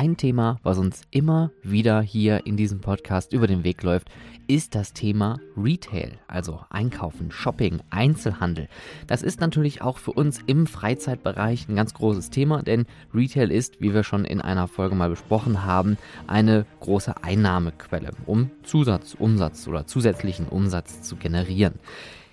Ein Thema, was uns immer wieder hier in diesem Podcast über den Weg läuft, ist das Thema Retail, also Einkaufen, Shopping, Einzelhandel. Das ist natürlich auch für uns im Freizeitbereich ein ganz großes Thema, denn Retail ist, wie wir schon in einer Folge mal besprochen haben, eine große Einnahmequelle, um Zusatzumsatz oder zusätzlichen Umsatz zu generieren.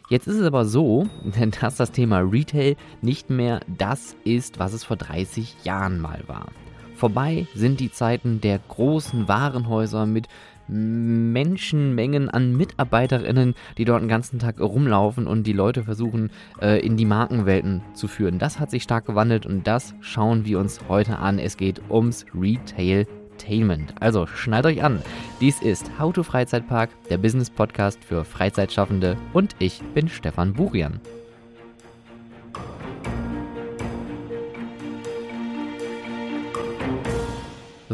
Jetzt ist es aber so, dass das Thema Retail nicht mehr das ist, was es vor 30 Jahren mal war. Vorbei sind die Zeiten der großen Warenhäuser mit Menschenmengen an Mitarbeiterinnen, die dort den ganzen Tag rumlaufen und die Leute versuchen, äh, in die Markenwelten zu führen. Das hat sich stark gewandelt und das schauen wir uns heute an. Es geht ums Retail. Also schnallt euch an. Dies ist How to Freizeitpark, der Business Podcast für Freizeitschaffende und ich bin Stefan Burian.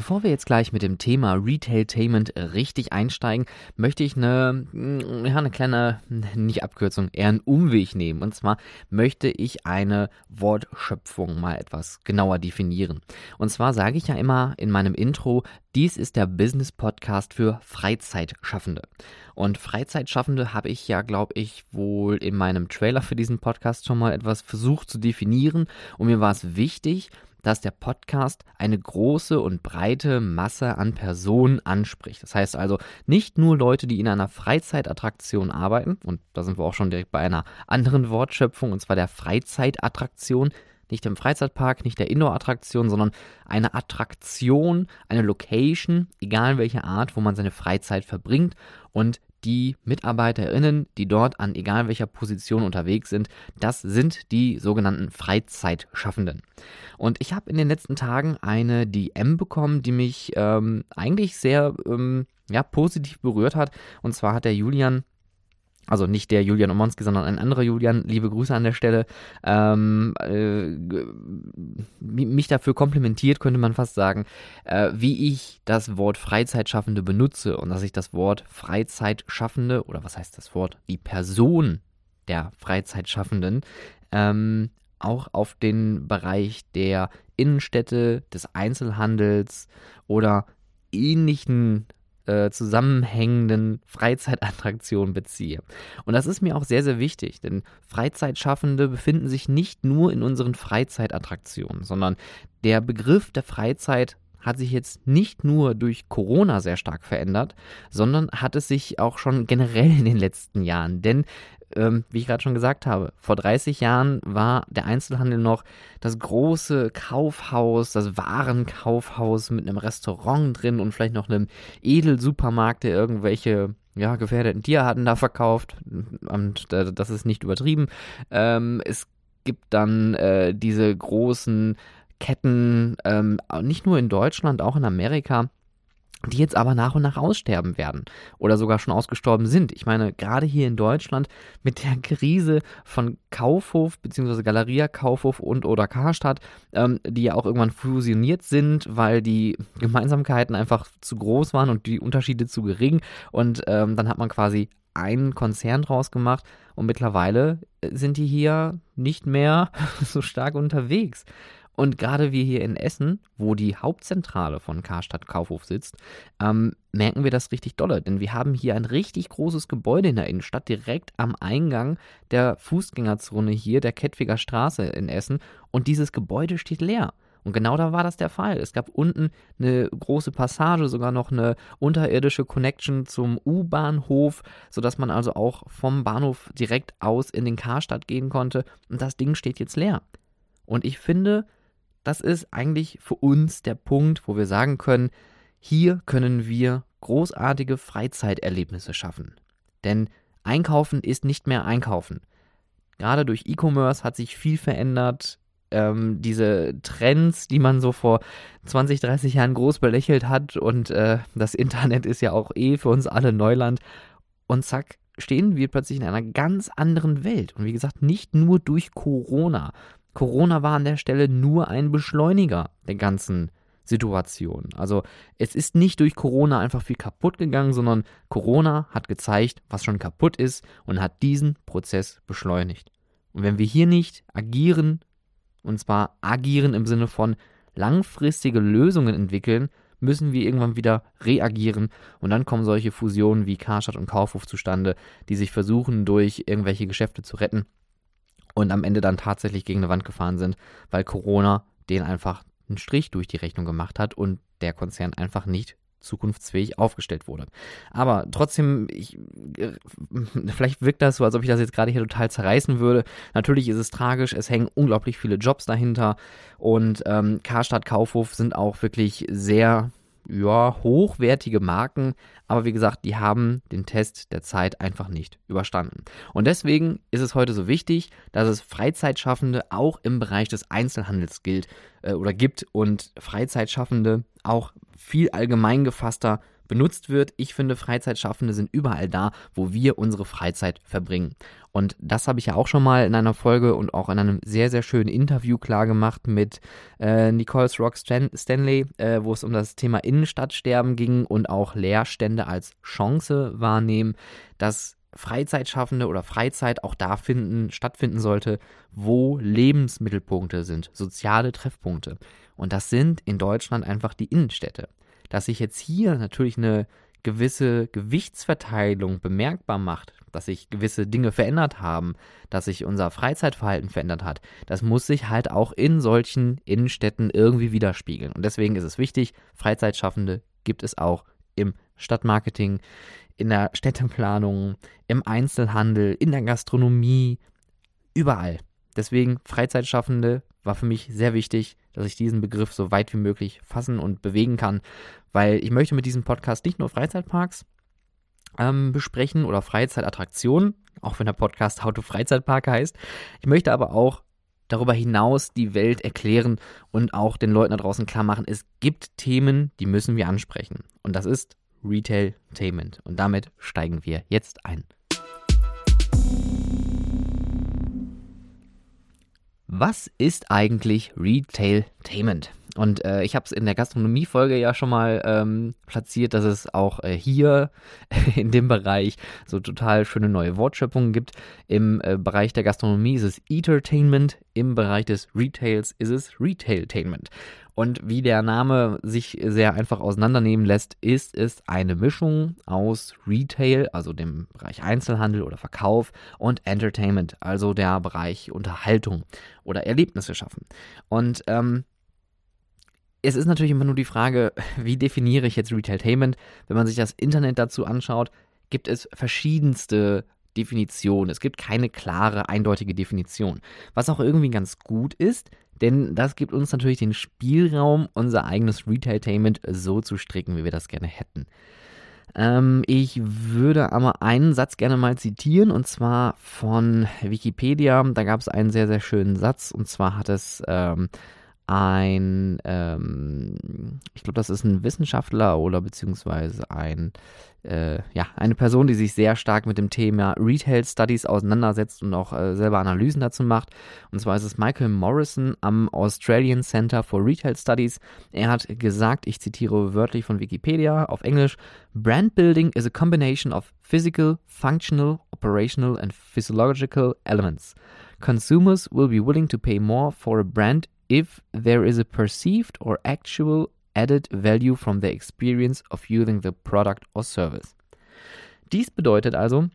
Bevor wir jetzt gleich mit dem Thema Retailtainment richtig einsteigen, möchte ich eine, mm, ja, eine kleine, nicht Abkürzung, eher einen Umweg nehmen. Und zwar möchte ich eine Wortschöpfung mal etwas genauer definieren. Und zwar sage ich ja immer in meinem Intro, dies ist der Business Podcast für Freizeitschaffende. Und Freizeitschaffende habe ich ja, glaube ich, wohl in meinem Trailer für diesen Podcast schon mal etwas versucht zu definieren. Und mir war es wichtig, dass der Podcast eine große und breite Masse an Personen anspricht. Das heißt also nicht nur Leute, die in einer Freizeitattraktion arbeiten, und da sind wir auch schon direkt bei einer anderen Wortschöpfung, und zwar der Freizeitattraktion, nicht im Freizeitpark, nicht der Indoor-Attraktion, sondern eine Attraktion, eine Location, egal welche Art, wo man seine Freizeit verbringt und die MitarbeiterInnen, die dort an egal welcher Position unterwegs sind, das sind die sogenannten Freizeitschaffenden. Und ich habe in den letzten Tagen eine DM bekommen, die mich ähm, eigentlich sehr ähm, ja, positiv berührt hat. Und zwar hat der Julian also nicht der Julian Omonski, sondern ein anderer Julian, liebe Grüße an der Stelle, ähm, äh, mich dafür komplimentiert, könnte man fast sagen, äh, wie ich das Wort Freizeitschaffende benutze und dass ich das Wort Freizeitschaffende oder was heißt das Wort, die Person der Freizeitschaffenden ähm, auch auf den Bereich der Innenstädte, des Einzelhandels oder ähnlichen äh, zusammenhängenden Freizeitattraktionen beziehe. Und das ist mir auch sehr, sehr wichtig, denn Freizeitschaffende befinden sich nicht nur in unseren Freizeitattraktionen, sondern der Begriff der Freizeit hat sich jetzt nicht nur durch Corona sehr stark verändert, sondern hat es sich auch schon generell in den letzten Jahren. Denn ähm, wie ich gerade schon gesagt habe, vor 30 Jahren war der Einzelhandel noch das große Kaufhaus, das Warenkaufhaus mit einem Restaurant drin und vielleicht noch einem Edelsupermarkt, der irgendwelche ja, gefährdeten Tierarten da verkauft. Und äh, das ist nicht übertrieben. Ähm, es gibt dann äh, diese großen Ketten, ähm, nicht nur in Deutschland, auch in Amerika die jetzt aber nach und nach aussterben werden oder sogar schon ausgestorben sind. Ich meine, gerade hier in Deutschland mit der Krise von Kaufhof bzw. Galeria Kaufhof und oder Karstadt, ähm, die ja auch irgendwann fusioniert sind, weil die Gemeinsamkeiten einfach zu groß waren und die Unterschiede zu gering und ähm, dann hat man quasi einen Konzern draus gemacht und mittlerweile sind die hier nicht mehr so stark unterwegs. Und gerade wir hier in Essen, wo die Hauptzentrale von Karstadt Kaufhof sitzt, ähm, merken wir das richtig dolle. Denn wir haben hier ein richtig großes Gebäude in der Innenstadt, direkt am Eingang der Fußgängerzone hier, der Kettwiger Straße in Essen. Und dieses Gebäude steht leer. Und genau da war das der Fall. Es gab unten eine große Passage, sogar noch eine unterirdische Connection zum U-Bahnhof, sodass man also auch vom Bahnhof direkt aus in den Karstadt gehen konnte. Und das Ding steht jetzt leer. Und ich finde, das ist eigentlich für uns der Punkt, wo wir sagen können, hier können wir großartige Freizeiterlebnisse schaffen. Denn Einkaufen ist nicht mehr Einkaufen. Gerade durch E-Commerce hat sich viel verändert. Ähm, diese Trends, die man so vor 20, 30 Jahren groß belächelt hat und äh, das Internet ist ja auch eh für uns alle Neuland. Und zack, stehen wir plötzlich in einer ganz anderen Welt. Und wie gesagt, nicht nur durch Corona, Corona war an der Stelle nur ein Beschleuniger der ganzen Situation. Also es ist nicht durch Corona einfach viel kaputt gegangen, sondern Corona hat gezeigt, was schon kaputt ist und hat diesen Prozess beschleunigt. Und wenn wir hier nicht agieren, und zwar agieren im Sinne von langfristige Lösungen entwickeln, müssen wir irgendwann wieder reagieren und dann kommen solche Fusionen wie Karstadt und Kaufhof zustande, die sich versuchen, durch irgendwelche Geschäfte zu retten und am Ende dann tatsächlich gegen eine Wand gefahren sind, weil Corona den einfach einen Strich durch die Rechnung gemacht hat und der Konzern einfach nicht zukunftsfähig aufgestellt wurde. Aber trotzdem, ich, äh, vielleicht wirkt das so, als ob ich das jetzt gerade hier total zerreißen würde. Natürlich ist es tragisch, es hängen unglaublich viele Jobs dahinter und ähm, Karstadt, Kaufhof sind auch wirklich sehr ja, hochwertige Marken, aber wie gesagt, die haben den Test der Zeit einfach nicht überstanden. Und deswegen ist es heute so wichtig, dass es Freizeitschaffende auch im Bereich des Einzelhandels gilt äh, oder gibt und Freizeitschaffende auch viel allgemein gefasster benutzt wird. Ich finde, Freizeitschaffende sind überall da, wo wir unsere Freizeit verbringen. Und das habe ich ja auch schon mal in einer Folge und auch in einem sehr, sehr schönen Interview klar gemacht mit äh, Nicole Rock Stan Stanley, äh, wo es um das Thema Innenstadtsterben ging und auch Leerstände als Chance wahrnehmen, dass Freizeitschaffende oder Freizeit auch da finden, stattfinden sollte, wo Lebensmittelpunkte sind, soziale Treffpunkte. Und das sind in Deutschland einfach die Innenstädte dass sich jetzt hier natürlich eine gewisse Gewichtsverteilung bemerkbar macht, dass sich gewisse Dinge verändert haben, dass sich unser Freizeitverhalten verändert hat, das muss sich halt auch in solchen Innenstädten irgendwie widerspiegeln. Und deswegen ist es wichtig, Freizeitschaffende gibt es auch im Stadtmarketing, in der Städteplanung, im Einzelhandel, in der Gastronomie, überall. Deswegen Freizeitschaffende war für mich sehr wichtig, dass ich diesen Begriff so weit wie möglich fassen und bewegen kann, weil ich möchte mit diesem Podcast nicht nur Freizeitparks ähm, besprechen oder Freizeitattraktionen, auch wenn der Podcast Auto Freizeitpark heißt. Ich möchte aber auch darüber hinaus die Welt erklären und auch den Leuten da draußen klar machen, es gibt Themen, die müssen wir ansprechen. Und das ist Retailtainment. Und damit steigen wir jetzt ein. Was ist eigentlich Retailtainment? Und äh, ich habe es in der Gastronomie-Folge ja schon mal ähm, platziert, dass es auch äh, hier in dem Bereich so total schöne neue Wortschöpfungen gibt. Im äh, Bereich der Gastronomie ist es Entertainment, im Bereich des Retails ist es Retailtainment. Und wie der Name sich sehr einfach auseinandernehmen lässt, ist es eine Mischung aus Retail, also dem Bereich Einzelhandel oder Verkauf, und Entertainment, also der Bereich Unterhaltung oder Erlebnisse schaffen. Und ähm, es ist natürlich immer nur die Frage, wie definiere ich jetzt Retailtainment? Wenn man sich das Internet dazu anschaut, gibt es verschiedenste Definitionen. Es gibt keine klare, eindeutige Definition. Was auch irgendwie ganz gut ist, denn das gibt uns natürlich den Spielraum, unser eigenes Retailtainment so zu stricken, wie wir das gerne hätten. Ähm, ich würde aber einen Satz gerne mal zitieren und zwar von Wikipedia. Da gab es einen sehr, sehr schönen Satz und zwar hat es ähm, ein, ähm, ich glaube, das ist ein Wissenschaftler oder beziehungsweise ein, äh, ja, eine Person, die sich sehr stark mit dem Thema Retail Studies auseinandersetzt und auch äh, selber Analysen dazu macht. Und zwar ist es Michael Morrison am Australian Center for Retail Studies. Er hat gesagt, ich zitiere wörtlich von Wikipedia auf Englisch, Brand building is a combination of physical, functional, operational and physiological elements. Consumers will be willing to pay more for a brand if there is a perceived or actual added value from the experience of using the product or service. Dies bedeutet also,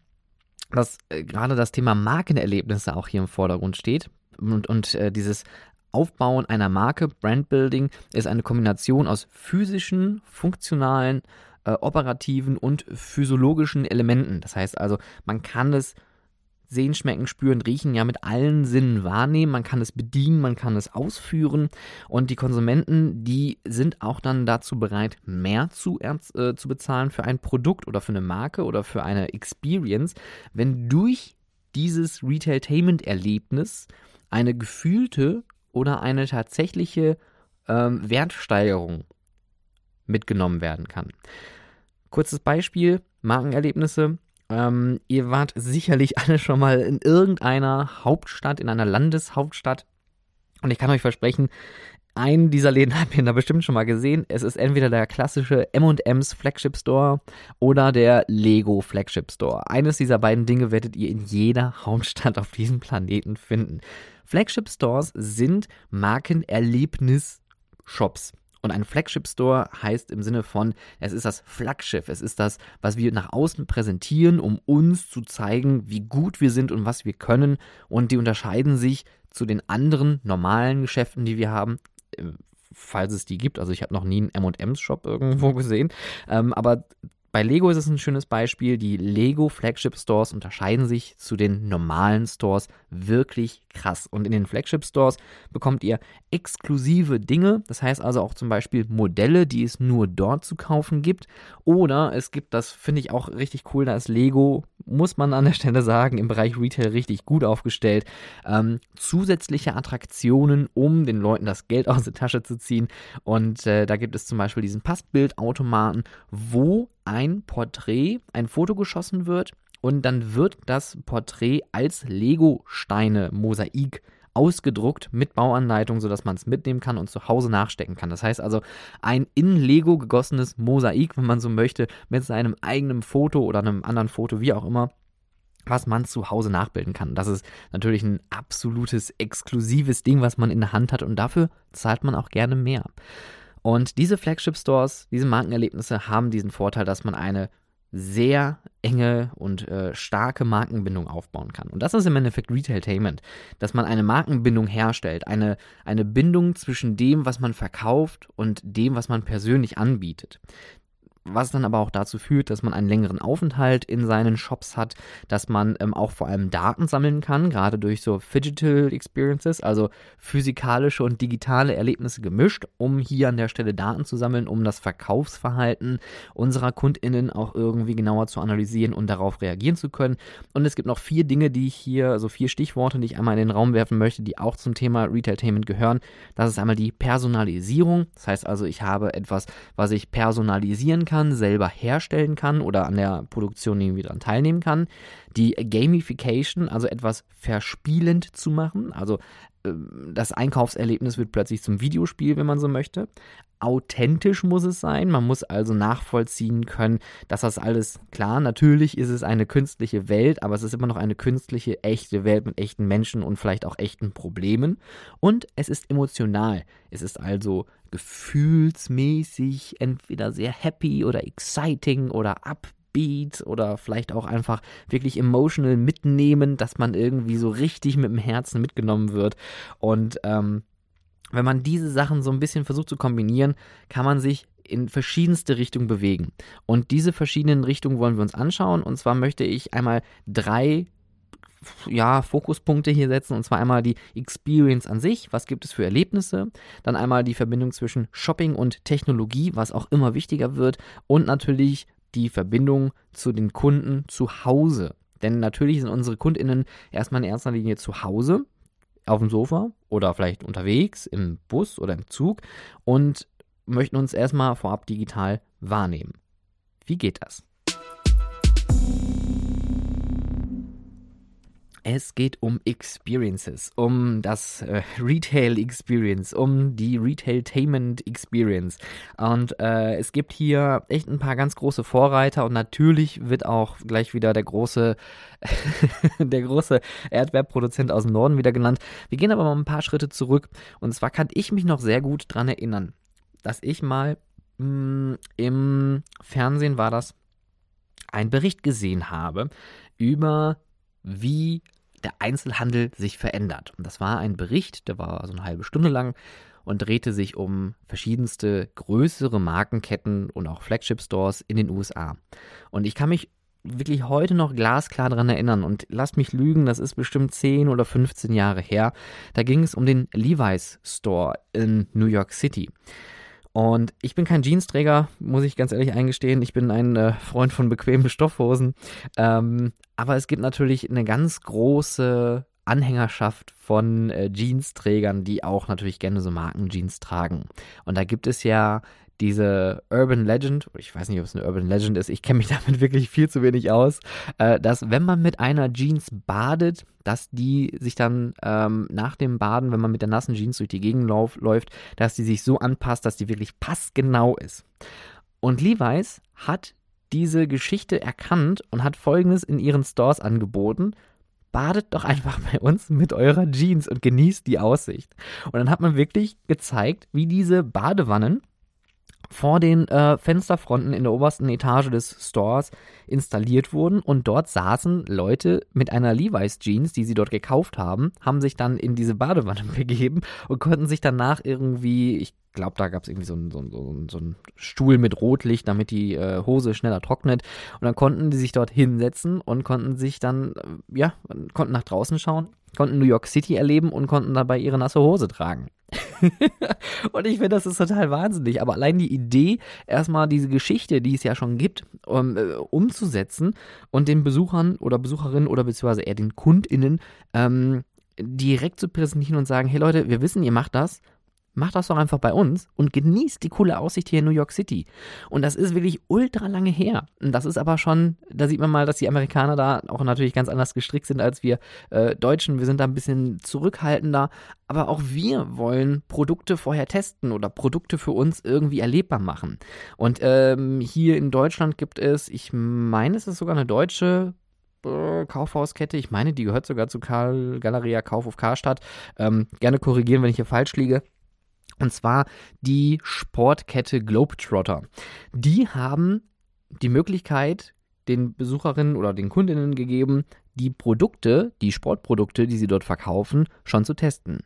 dass äh, gerade das Thema Markenerlebnisse auch hier im Vordergrund steht und, und äh, dieses Aufbauen einer Marke, Brandbuilding, ist eine Kombination aus physischen, funktionalen, äh, operativen und physiologischen Elementen. Das heißt also, man kann es Sehen, schmecken, spüren, riechen ja mit allen Sinnen wahrnehmen. Man kann es bedienen, man kann es ausführen. Und die Konsumenten, die sind auch dann dazu bereit, mehr zu, äh, zu bezahlen für ein Produkt oder für eine Marke oder für eine Experience, wenn durch dieses Retailtainment-Erlebnis eine gefühlte oder eine tatsächliche ähm, Wertsteigerung mitgenommen werden kann. Kurzes Beispiel, Markenerlebnisse. Ähm, ihr wart sicherlich alle schon mal in irgendeiner Hauptstadt, in einer Landeshauptstadt. Und ich kann euch versprechen, einen dieser Läden habt ihr da bestimmt schon mal gesehen. Es ist entweder der klassische M&M's Flagship Store oder der Lego Flagship Store. Eines dieser beiden Dinge werdet ihr in jeder Hauptstadt auf diesem Planeten finden. Flagship Stores sind Markenerlebnis Lego-Shops. Und ein Flagship Store heißt im Sinne von, es ist das Flaggschiff, es ist das, was wir nach außen präsentieren, um uns zu zeigen, wie gut wir sind und was wir können. Und die unterscheiden sich zu den anderen normalen Geschäften, die wir haben äh, falls es die gibt. Also ich habe noch nie einen M&M's-Shop irgendwo gesehen. Ähm, aber bei Lego ist es ein schönes Beispiel. Die Lego Flagship Stores unterscheiden sich zu den normalen Stores wirklich krass. Und in den Flagship Stores bekommt ihr exklusive Dinge. Das heißt also auch zum Beispiel Modelle, die es nur dort zu kaufen gibt. Oder es gibt, das finde ich auch richtig cool, da ist Lego, muss man an der Stelle sagen, im Bereich Retail richtig gut aufgestellt. Ähm, zusätzliche Attraktionen, um den Leuten das Geld aus der Tasche zu ziehen. Und äh, da gibt es zum Beispiel diesen Passbildautomaten, wo ein Porträt, ein Foto geschossen wird und dann wird das Porträt als Lego-Steine, Mosaik ausgedruckt mit Bauanleitung, sodass man es mitnehmen kann und zu Hause nachstecken kann. Das heißt also ein in Lego gegossenes Mosaik, wenn man so möchte, mit seinem eigenen Foto oder einem anderen Foto, wie auch immer, was man zu Hause nachbilden kann. Das ist natürlich ein absolutes exklusives Ding, was man in der Hand hat und dafür zahlt man auch gerne mehr. Und diese Flagship Stores, diese Markenerlebnisse haben diesen Vorteil, dass man eine sehr enge und äh, starke Markenbindung aufbauen kann. Und das ist im Endeffekt Retailtainment, dass man eine Markenbindung herstellt, eine, eine Bindung zwischen dem, was man verkauft und dem, was man persönlich anbietet was dann aber auch dazu führt, dass man einen längeren Aufenthalt in seinen Shops hat, dass man ähm, auch vor allem Daten sammeln kann, gerade durch so Digital Experiences, also physikalische und digitale Erlebnisse gemischt, um hier an der Stelle Daten zu sammeln, um das Verkaufsverhalten unserer KundInnen auch irgendwie genauer zu analysieren und darauf reagieren zu können. Und es gibt noch vier Dinge, die ich hier, also vier Stichworte, die ich einmal in den Raum werfen möchte, die auch zum Thema Retailtainment gehören. Das ist einmal die Personalisierung. Das heißt also, ich habe etwas, was ich personalisieren kann kann, selber herstellen kann oder an der Produktion irgendwie daran teilnehmen kann. Die Gamification, also etwas verspielend zu machen, also das Einkaufserlebnis wird plötzlich zum Videospiel, wenn man so möchte. Authentisch muss es sein. Man muss also nachvollziehen können, dass das alles klar. Natürlich ist es eine künstliche Welt, aber es ist immer noch eine künstliche, echte Welt mit echten Menschen und vielleicht auch echten Problemen. Und es ist emotional. Es ist also gefühlsmäßig entweder sehr happy oder exciting oder upbeat oder vielleicht auch einfach wirklich emotional mitnehmen, dass man irgendwie so richtig mit dem Herzen mitgenommen wird. Und ähm, wenn man diese Sachen so ein bisschen versucht zu kombinieren, kann man sich in verschiedenste Richtungen bewegen. Und diese verschiedenen Richtungen wollen wir uns anschauen. Und zwar möchte ich einmal drei ja, Fokuspunkte hier setzen. Und zwar einmal die Experience an sich. Was gibt es für Erlebnisse? Dann einmal die Verbindung zwischen Shopping und Technologie, was auch immer wichtiger wird. Und natürlich die Verbindung zu den Kunden zu Hause. Denn natürlich sind unsere KundInnen erstmal in erster Linie zu Hause, auf dem Sofa oder vielleicht unterwegs, im Bus oder im Zug und möchten uns erstmal vorab digital wahrnehmen. Wie geht das? Es geht um Experiences, um das äh, Retail Experience, um die Retailtainment Experience. Und äh, es gibt hier echt ein paar ganz große Vorreiter und natürlich wird auch gleich wieder der große, der große Erdbeerproduzent aus dem Norden wieder genannt. Wir gehen aber mal ein paar Schritte zurück. Und zwar kann ich mich noch sehr gut daran erinnern, dass ich mal mh, mm, im Fernsehen war das, einen Bericht gesehen habe über wie der Einzelhandel sich verändert. Und das war ein Bericht, der war so eine halbe Stunde lang und drehte sich um verschiedenste größere Markenketten und auch Flagship-Stores in den USA. Und ich kann mich wirklich heute noch glasklar daran erinnern und lasst mich lügen, das ist bestimmt 10 oder 15 Jahre her. Da ging es um den Levi's Store in New York City. Und ich bin kein Jeansträger, muss ich ganz ehrlich eingestehen. Ich bin ein äh, Freund von bequemen Stoffhosen. Ähm, aber es gibt natürlich eine ganz große Anhängerschaft von äh, Jeansträgern, die auch natürlich gerne so Markenjeans tragen. Und da gibt es ja diese Urban Legend, ich weiß nicht, ob es eine Urban Legend ist, ich kenne mich damit wirklich viel zu wenig aus, äh, dass wenn man mit einer Jeans badet, dass die sich dann ähm, nach dem Baden, wenn man mit der nassen Jeans durch die Gegend läuft, dass die sich so anpasst, dass die wirklich passgenau ist. Und Levi's hat diese Geschichte erkannt und hat folgendes in ihren Stores angeboten. badet doch einfach bei uns mit eurer Jeans und genießt die Aussicht. Und dann hat man wirklich gezeigt, wie diese Badewannen vor den äh, Fensterfronten in der obersten Etage des Stores installiert wurden und dort saßen Leute mit einer Levi's Jeans, die sie dort gekauft haben, haben sich dann in diese Badewanne begeben und konnten sich danach irgendwie, ich glaube, da gab es irgendwie so einen so so so ein Stuhl mit Rotlicht, damit die äh, Hose schneller trocknet. Und dann konnten die sich dort hinsetzen und konnten sich dann, äh, ja, konnten nach draußen schauen, konnten New York City erleben und konnten dabei ihre nasse Hose tragen. und ich finde, das ist total wahnsinnig. Aber allein die Idee, erstmal diese Geschichte, die es ja schon gibt, um, äh, umzusetzen und den Besuchern oder Besucherinnen oder beziehungsweise eher den KundInnen ähm, direkt zu präsentieren und sagen, hey Leute, wir wissen, ihr macht das, Mach das doch einfach bei uns und genießt die coole Aussicht hier in New York City. Und das ist wirklich ultra lange her. Und das ist aber schon, da sieht man mal, dass die Amerikaner da auch natürlich ganz anders gestrickt sind als wir äh, Deutschen. Wir sind da ein bisschen zurückhaltender. Aber auch wir wollen Produkte vorher testen oder Produkte für uns irgendwie erlebbar machen. Und ähm, hier in Deutschland gibt es, ich meine, es ist sogar eine deutsche äh, Kaufhauskette. Ich meine, die gehört sogar zu Karl Galeria Kauf auf Karstadt. Ähm, gerne korrigieren, wenn ich hier falsch liege. Und zwar die Sportkette Globetrotter. Die haben die Möglichkeit den Besucherinnen oder den Kundinnen gegeben, die Produkte, die Sportprodukte, die sie dort verkaufen, schon zu testen.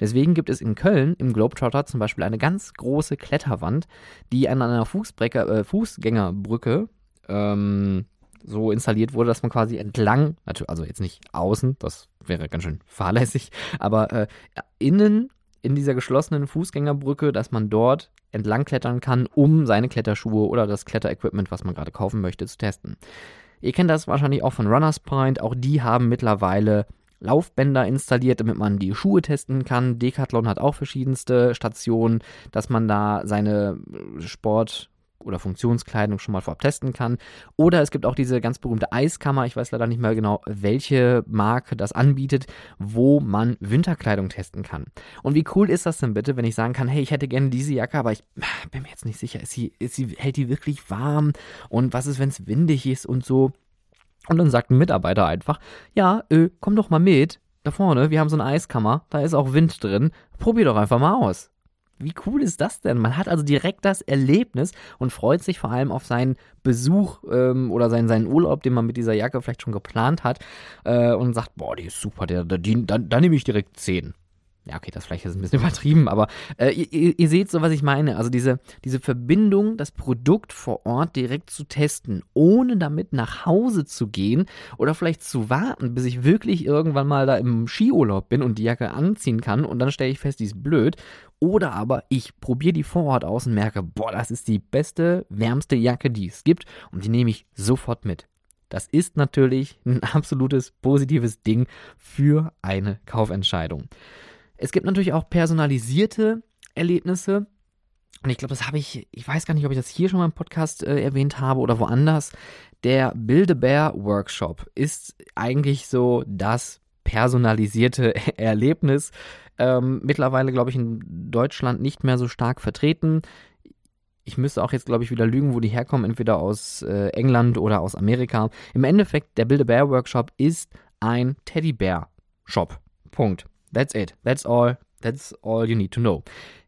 Deswegen gibt es in Köln im Globetrotter zum Beispiel eine ganz große Kletterwand, die an einer äh, Fußgängerbrücke ähm, so installiert wurde, dass man quasi entlang, also jetzt nicht außen, das wäre ganz schön fahrlässig, aber äh, innen in dieser geschlossenen Fußgängerbrücke, dass man dort entlang klettern kann, um seine Kletterschuhe oder das Kletterequipment, was man gerade kaufen möchte, zu testen. Ihr kennt das wahrscheinlich auch von Runners Point. Auch die haben mittlerweile Laufbänder installiert, damit man die Schuhe testen kann. Decathlon hat auch verschiedenste Stationen, dass man da seine Sport- oder Funktionskleidung schon mal vorab testen kann. Oder es gibt auch diese ganz berühmte Eiskammer, ich weiß leider nicht mehr genau, welche Marke das anbietet, wo man Winterkleidung testen kann. Und wie cool ist das denn bitte, wenn ich sagen kann, hey, ich hätte gerne diese Jacke, aber ich bin mir jetzt nicht sicher, ist sie, ist sie, hält die wirklich warm? Und was ist, wenn es windig ist und so? Und dann sagt ein Mitarbeiter einfach, ja, äh, komm doch mal mit. Da vorne, wir haben so eine Eiskammer, da ist auch Wind drin. Probier doch einfach mal aus. Wie cool ist das denn? Man hat also direkt das Erlebnis und freut sich vor allem auf seinen Besuch ähm, oder seinen, seinen Urlaub, den man mit dieser Jacke vielleicht schon geplant hat äh, und sagt, boah, die ist super, da, da, da, nehme ich direkt 10 ja, okay, das vielleicht ist ein bisschen übertrieben, aber äh, ihr, ihr, seht so, was ich meine. Also diese, diese Verbindung, das Produkt vor Ort direkt zu testen, ohne damit nach Hause zu gehen oder vielleicht zu warten, bis ich wirklich irgendwann mal da im Skiurlaub bin und die Jacke anziehen kann und dann stelle ich fest, die ist blöd. Oder aber ich probiere die vor Ort aus und merke, boah, das ist die beste, wärmste Jacke, die es gibt und die nehme ich sofort mit. Das ist natürlich ein absolutes positives Ding für eine Kaufentscheidung. Es gibt natürlich auch personalisierte Erlebnisse. Und ich glaube, das habe ich, ich weiß gar nicht, ob ich das hier schon mal im Podcast äh, erwähnt habe oder woanders. Der Build-A-Bear Workshop ist eigentlich so das personalisierte Erlebnis. Ähm, mittlerweile, glaube ich, in Deutschland nicht mehr so stark vertreten. Ich müsste auch jetzt, glaube ich, wieder lügen, wo die herkommen, entweder aus äh, England oder aus Amerika. Im Endeffekt, der Build-A-Bear Workshop ist ein Teddybär-Shop. Punkt. That's it. That's all. That's all you need to know.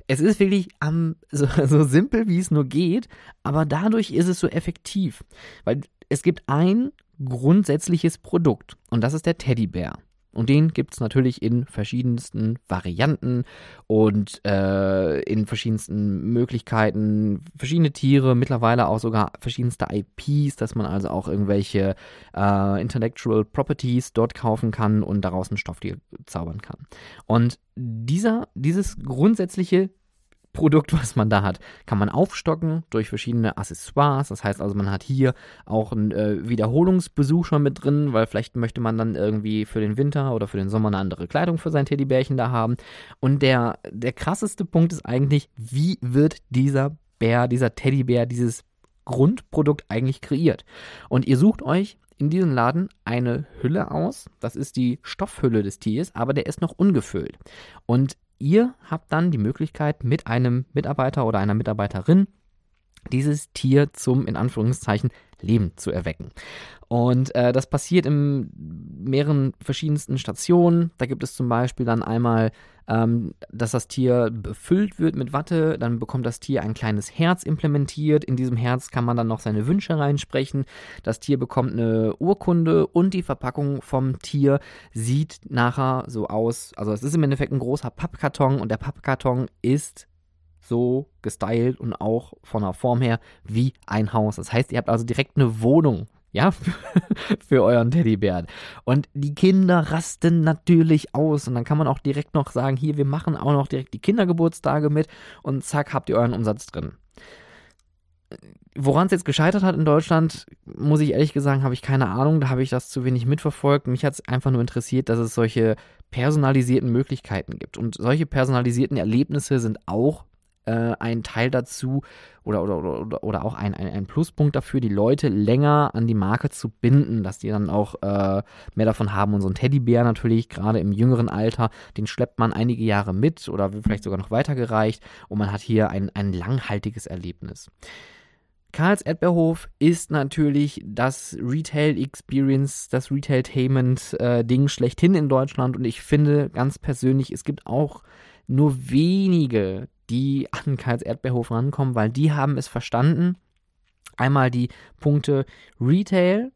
Es ist wirklich um, so, so simpel, wie es nur geht, aber dadurch ist es so effektiv. Weil es gibt ein grundsätzliches Produkt und das ist der Teddybär. Und den gibt es natürlich in verschiedensten Varianten und äh, in verschiedensten Möglichkeiten. Verschiedene Tiere, mittlerweile auch sogar verschiedenste IPs, dass man also auch irgendwelche äh, Intellectual Properties dort kaufen kann und daraus ein Stofftier zaubern kann. Und dieser, dieses grundsätzliche Produkt, was man da hat, kann man aufstocken durch verschiedene Accessoires. Das heißt also, man hat hier auch einen äh, Wiederholungsbesuch schon mit drin, weil vielleicht möchte man dann irgendwie für den Winter oder für den Sommer eine andere Kleidung für sein Teddybärchen da haben. Und der, der krasseste Punkt ist eigentlich, wie wird dieser Bär, dieser Teddybär, dieses Grundprodukt eigentlich kreiert? Und ihr sucht euch in diesem Laden eine Hülle aus. Das ist die Stoffhülle des Tiers, aber der ist noch ungefüllt. Und ihr habt dann die Möglichkeit, mit einem Mitarbeiter oder einer Mitarbeiterin dieses Tier zum, in Anführungszeichen, Leben zu erwecken. Und äh, das passiert in mehreren verschiedensten Stationen. Da gibt es zum Beispiel dann einmal, ähm, dass das Tier befüllt wird mit Watte. Dann bekommt das Tier ein kleines Herz implementiert. In diesem Herz kann man dann noch seine Wünsche reinsprechen. Das Tier bekommt eine Urkunde und die Verpackung vom Tier sieht nachher so aus. Also es ist im Endeffekt ein großer Pappkarton und der Pappkarton ist so gestylt und auch von der Form her wie ein Haus. Das heißt, ihr habt also direkt eine Wohnung ja, für euren Teddybären. Und die Kinder rasten natürlich aus. Und dann kann man auch direkt noch sagen, hier, wir machen auch noch direkt die Kindergeburtstage mit und zack, habt ihr euren Umsatz drin. Woran es jetzt gescheitert hat in Deutschland, muss ich ehrlich gesagt, habe ich keine Ahnung. Da habe ich das zu wenig mitverfolgt. Mich hat es einfach nur interessiert, dass es solche personalisierten Möglichkeiten gibt. Und solche personalisierten Erlebnisse sind auch äh, ein Teil dazu oder, oder, oder, oder auch ein, ein, ein, Pluspunkt dafür, die Leute länger an die Marke zu binden, dass die dann auch äh, mehr davon haben. Und so ein Teddybär natürlich, gerade im jüngeren Alter, den schleppt man einige Jahre mit oder wird vielleicht sogar noch weitergereicht und man hat hier ein, ein langhaltiges Erlebnis. Karls Erdbeerhof ist natürlich das Retail Experience, das Retailtainment-Ding äh, schlechthin in Deutschland und ich finde ganz persönlich, es gibt auch nur wenige, die an Karls Erdbeerhof rankommen, weil die haben es verstanden, einmal die Punkte Retail,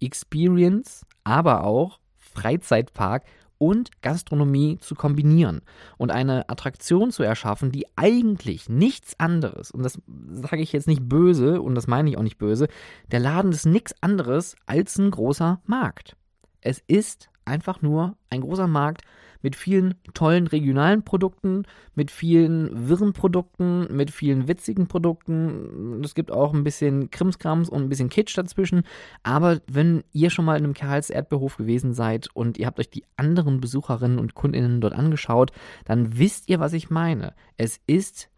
Experience, aber auch Freizeitpark und Gastronomie zu kombinieren und eine Attraktion zu erschaffen, die eigentlich nichts anderes, und das sage ich jetzt nicht böse und das meine ich auch nicht böse, der Laden ist nichts anderes als ein großer Markt. Es ist einfach nur ein großer Markt mit vielen tollen regionalen Produkten, mit vielen wirren Produkten, mit vielen witzigen Produkten. Es gibt auch ein bisschen Krimskrams und ein bisschen Kitsch dazwischen. Aber wenn ihr schon mal in einem Karls Erdbeerhof gewesen seid und ihr habt euch die anderen Besucherinnen und Kundinnen dort angeschaut, dann wisst ihr, was ich meine. Es ist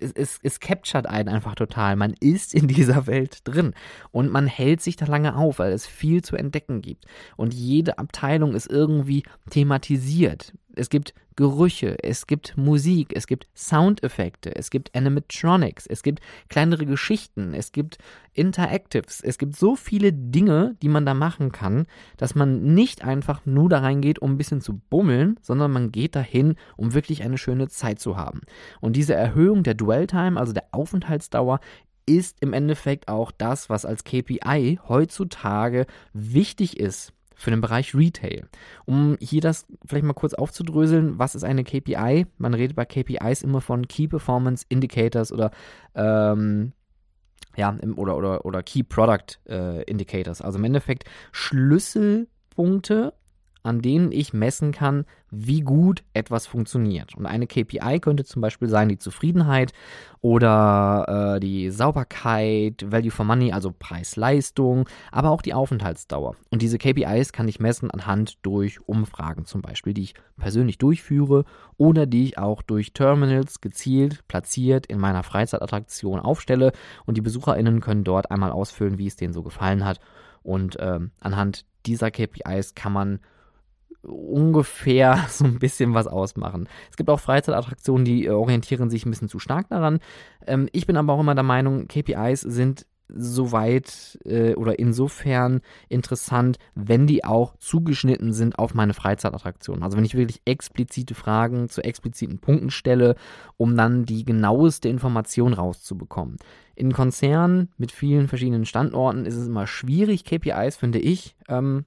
es, es, es captured einen einfach total. Man ist in dieser Welt drin und man hält sich da lange auf, weil es viel zu entdecken gibt. Und jede Abteilung ist irgendwie thematisiert. Es gibt Gerüche, es gibt Musik, es gibt Soundeffekte, es gibt Animatronics, es gibt kleinere Geschichten, es gibt Interactives, es gibt so viele Dinge, die man da machen kann, dass man nicht einfach nur da reingeht, um ein bisschen zu bummeln, sondern man geht dahin, um wirklich eine schöne Zeit zu haben. Und diese Erhöhung der Dwell Time, also der Aufenthaltsdauer, ist im Endeffekt auch das, was als KPI heutzutage wichtig ist für den Bereich Retail. Um hier das vielleicht mal kurz aufzudröseln, was ist eine KPI? Man redet bei KPIs immer von Key Performance Indicators oder ähm, ja, oder, oder, oder Key Product äh, Indicators. Also im Endeffekt Schlüsselpunkte an denen ich messen kann, wie gut etwas funktioniert. Und eine KPI könnte zum Beispiel sein die Zufriedenheit oder äh, die Sauberkeit, Value for Money, also Preis-Leistung, aber auch die Aufenthaltsdauer. Und diese KPIs kann ich messen anhand durch Umfragen zum Beispiel, die ich persönlich durchführe oder die ich auch durch Terminals gezielt platziert in meiner Freizeitattraktion aufstelle. Und die BesucherInnen können dort einmal ausfüllen, wie es denen so gefallen hat. Und ähm, anhand dieser KPIs kann man ungefähr so ein bisschen was ausmachen. Es gibt auch Freizeitattraktionen, die äh, orientieren sich ein bisschen zu stark daran. Ähm, ich bin aber auch immer der Meinung, KPIs sind soweit äh, oder insofern interessant, wenn die auch zugeschnitten sind auf meine Freizeitattraktionen. Also wenn ich wirklich explizite Fragen zu expliziten Punkten stelle, um dann die genaueste Information rauszubekommen. In Konzernen mit vielen verschiedenen Standorten ist es immer schwierig, KPIs, finde ich, ähm,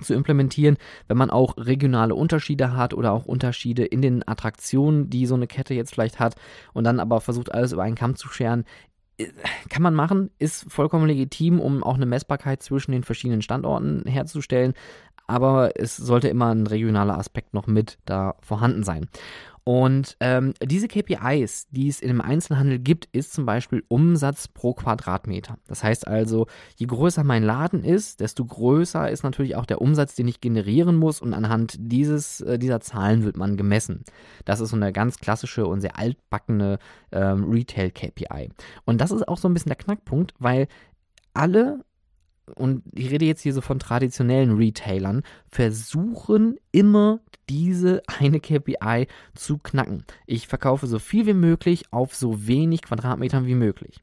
zu implementieren, wenn man auch regionale Unterschiede hat oder auch Unterschiede in den Attraktionen, die so eine Kette jetzt vielleicht hat und dann aber versucht alles über einen Kamm zu scheren, äh, kann man machen, ist vollkommen legitim, um auch eine Messbarkeit zwischen den verschiedenen Standorten herzustellen, aber es sollte immer ein regionaler Aspekt noch mit da vorhanden sein. Und ähm, diese KPIs, die es in dem Einzelhandel gibt, ist zum Beispiel Umsatz pro Quadratmeter. Das heißt also, je größer mein Laden ist, desto größer ist natürlich auch der Umsatz, den ich generieren muss. Und anhand dieses, äh, dieser Zahlen wird man gemessen. Das ist so eine ganz klassische und sehr altbackene ähm, Retail-KPI. Und das ist auch so ein bisschen der Knackpunkt, weil alle und ich rede jetzt hier so von traditionellen Retailern, versuchen immer diese eine KPI zu knacken. Ich verkaufe so viel wie möglich auf so wenig Quadratmetern wie möglich.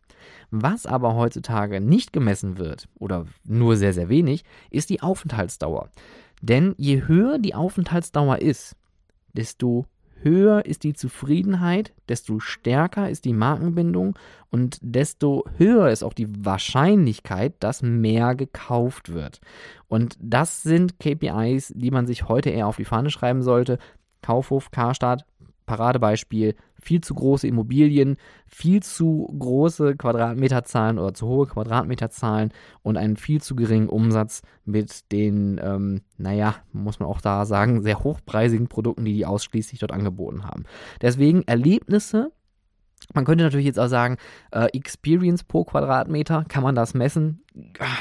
Was aber heutzutage nicht gemessen wird oder nur sehr, sehr wenig, ist die Aufenthaltsdauer. Denn je höher die Aufenthaltsdauer ist, desto höher ist die Zufriedenheit, desto stärker ist die Markenbindung und desto höher ist auch die Wahrscheinlichkeit, dass mehr gekauft wird. Und das sind KPIs, die man sich heute eher auf die Fahne schreiben sollte. Kaufhof, Karstadt, Paradebeispiel, viel zu große Immobilien, viel zu große Quadratmeterzahlen oder zu hohe Quadratmeterzahlen und einen viel zu geringen Umsatz mit den, ähm, naja, muss man auch da sagen, sehr hochpreisigen Produkten, die die ausschließlich dort angeboten haben. Deswegen Erlebnisse man könnte natürlich jetzt auch sagen, äh, Experience pro Quadratmeter, kann man das messen?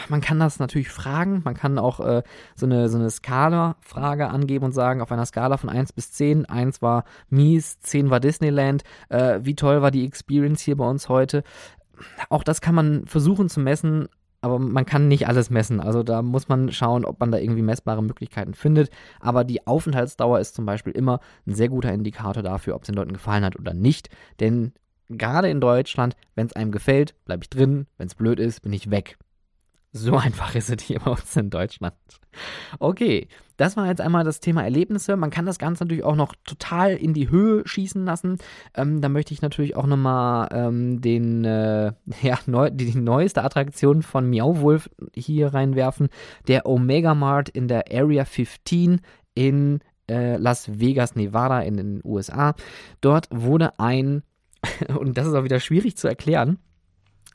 Man kann das natürlich fragen. Man kann auch äh, so eine, so eine Skala-Frage angeben und sagen, auf einer Skala von 1 bis 10, 1 war mies, 10 war Disneyland, äh, wie toll war die Experience hier bei uns heute? Auch das kann man versuchen zu messen, aber man kann nicht alles messen. Also da muss man schauen, ob man da irgendwie messbare Möglichkeiten findet. Aber die Aufenthaltsdauer ist zum Beispiel immer ein sehr guter Indikator dafür, ob es den Leuten gefallen hat oder nicht. Denn gerade in Deutschland, wenn es einem gefällt, bleibe ich drin, wenn es blöd ist, bin ich weg. So einfach ist es hier bei uns in Deutschland. Okay, das war jetzt einmal das Thema Erlebnisse. Man kann das Ganze natürlich auch noch total in die Höhe schießen lassen. Ähm, da möchte ich natürlich auch nochmal ähm, den, äh, ja, neu, die, neueste Attraktion von Miauwolf hier reinwerfen. Der Omega Mart in der Area 15 in äh, Las Vegas, Nevada in den USA. Dort wurde ein und das ist auch wieder schwierig zu erklären.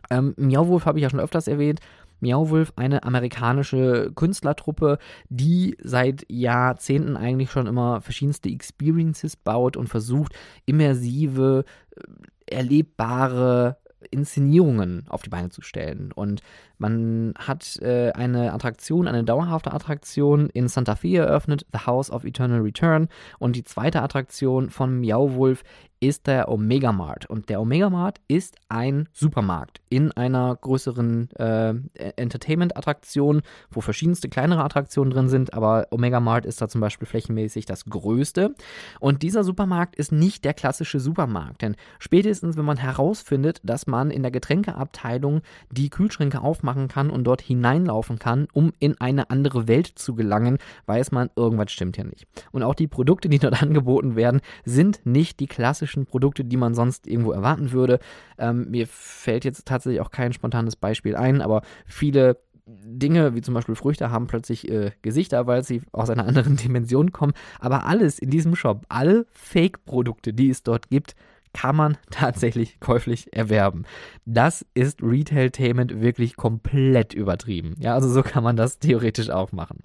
Ähm, Miauwolf habe ich ja schon öfters erwähnt. Miauwolf, eine amerikanische Künstlertruppe, die seit Jahrzehnten eigentlich schon immer verschiedenste Experiences baut und versucht, immersive, äh, erlebbare Inszenierungen auf die Beine zu stellen. Und man hat äh, eine Attraktion, eine dauerhafte Attraktion in Santa Fe eröffnet, The House of Eternal Return. Und die zweite Attraktion von Miauwolf ist der Omega Mart. Und der Omega Mart ist ein Supermarkt in einer größeren äh, Entertainment-Attraktion, wo verschiedenste kleinere Attraktionen drin sind, aber Omega Mart ist da zum Beispiel flächenmäßig das größte. Und dieser Supermarkt ist nicht der klassische Supermarkt, denn spätestens, wenn man herausfindet, dass man in der Getränkeabteilung die Kühlschränke aufmachen kann und dort hineinlaufen kann, um in eine andere Welt zu gelangen, weiß man, irgendwas stimmt hier nicht. Und auch die Produkte, die dort angeboten werden, sind nicht die klassischen Produkte, die man sonst irgendwo erwarten würde. Ähm, mir fällt jetzt tatsächlich auch kein spontanes Beispiel ein, aber viele Dinge, wie zum Beispiel Früchte, haben plötzlich äh, Gesichter, weil sie aus einer anderen Dimension kommen. Aber alles in diesem Shop, alle Fake-Produkte, die es dort gibt, kann man tatsächlich käuflich erwerben. Das ist Retailtainment wirklich komplett übertrieben. Ja, also so kann man das theoretisch auch machen.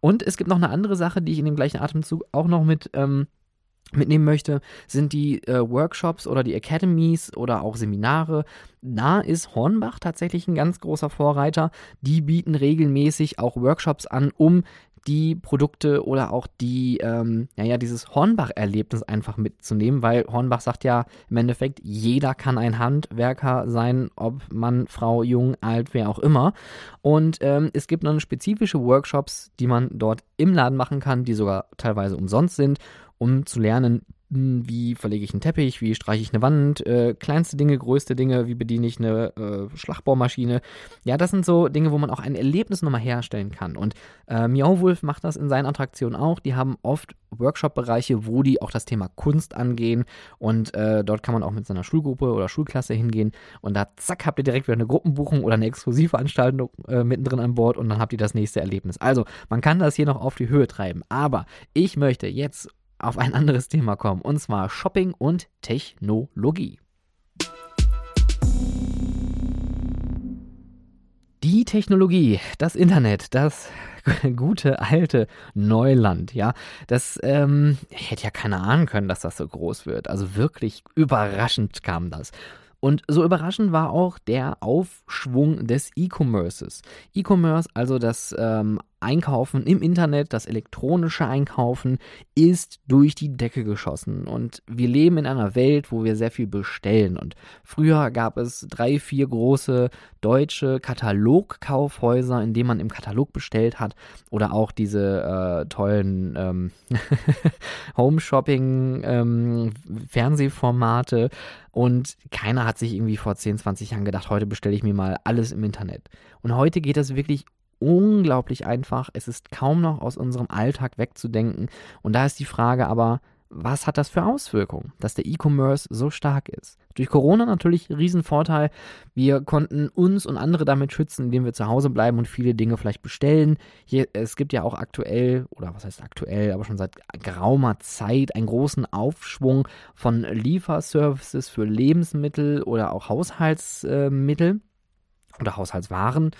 Und es gibt noch eine andere Sache, die ich in dem gleichen Atemzug auch noch mit ähm, mitnehmen möchte, sind die äh, Workshops oder die Academies oder auch Seminare. Da ist Hornbach tatsächlich ein ganz großer Vorreiter. Die bieten regelmäßig auch Workshops an, um die Produkte oder auch die, ähm, naja, dieses Hornbach-Erlebnis einfach mitzunehmen, weil Hornbach sagt ja im Endeffekt, jeder kann ein Handwerker sein, ob Mann, Frau, jung, alt, wer auch immer. Und ähm, es gibt noch spezifische Workshops, die man dort im Laden machen kann, die sogar teilweise umsonst sind um zu lernen, wie verlege ich einen Teppich, wie streiche ich eine Wand, äh, kleinste Dinge, größte Dinge, wie bediene ich eine äh, Schlagbohrmaschine. Ja, das sind so Dinge, wo man auch ein Erlebnis nochmal herstellen kann. Und äh, Miauwolf macht das in seinen Attraktionen auch. Die haben oft Workshop-Bereiche, wo die auch das Thema Kunst angehen. Und äh, dort kann man auch mit seiner Schulgruppe oder Schulklasse hingehen. Und da zack, habt ihr direkt wieder eine Gruppenbuchung oder eine Exklusivveranstaltung äh, mittendrin an Bord und dann habt ihr das nächste Erlebnis. Also, man kann das hier noch auf die Höhe treiben. Aber ich möchte jetzt auf ein anderes Thema kommen, und zwar Shopping und Technologie. Die Technologie, das Internet, das gute alte Neuland, ja, das ähm, hätte ja keiner ahnen können, dass das so groß wird. Also wirklich überraschend kam das. Und so überraschend war auch der Aufschwung des E-Commerces. E-Commerce, also das ähm, Einkaufen im Internet, das elektronische Einkaufen ist durch die Decke geschossen. Und wir leben in einer Welt, wo wir sehr viel bestellen. Und früher gab es drei, vier große deutsche Katalogkaufhäuser, in denen man im Katalog bestellt hat. Oder auch diese äh, tollen ähm, Home-Shopping-Fernsehformate. Ähm, und keiner hat sich irgendwie vor 10, 20 Jahren gedacht, heute bestelle ich mir mal alles im Internet. Und heute geht das wirklich unglaublich einfach. Es ist kaum noch aus unserem Alltag wegzudenken. Und da ist die Frage aber, was hat das für Auswirkungen, dass der E-Commerce so stark ist? Durch Corona natürlich Riesenvorteil. Wir konnten uns und andere damit schützen, indem wir zu Hause bleiben und viele Dinge vielleicht bestellen. Hier, es gibt ja auch aktuell, oder was heißt aktuell, aber schon seit geraumer Zeit einen großen Aufschwung von Lieferservices für Lebensmittel oder auch Haushaltsmittel äh, oder Haushaltswaren.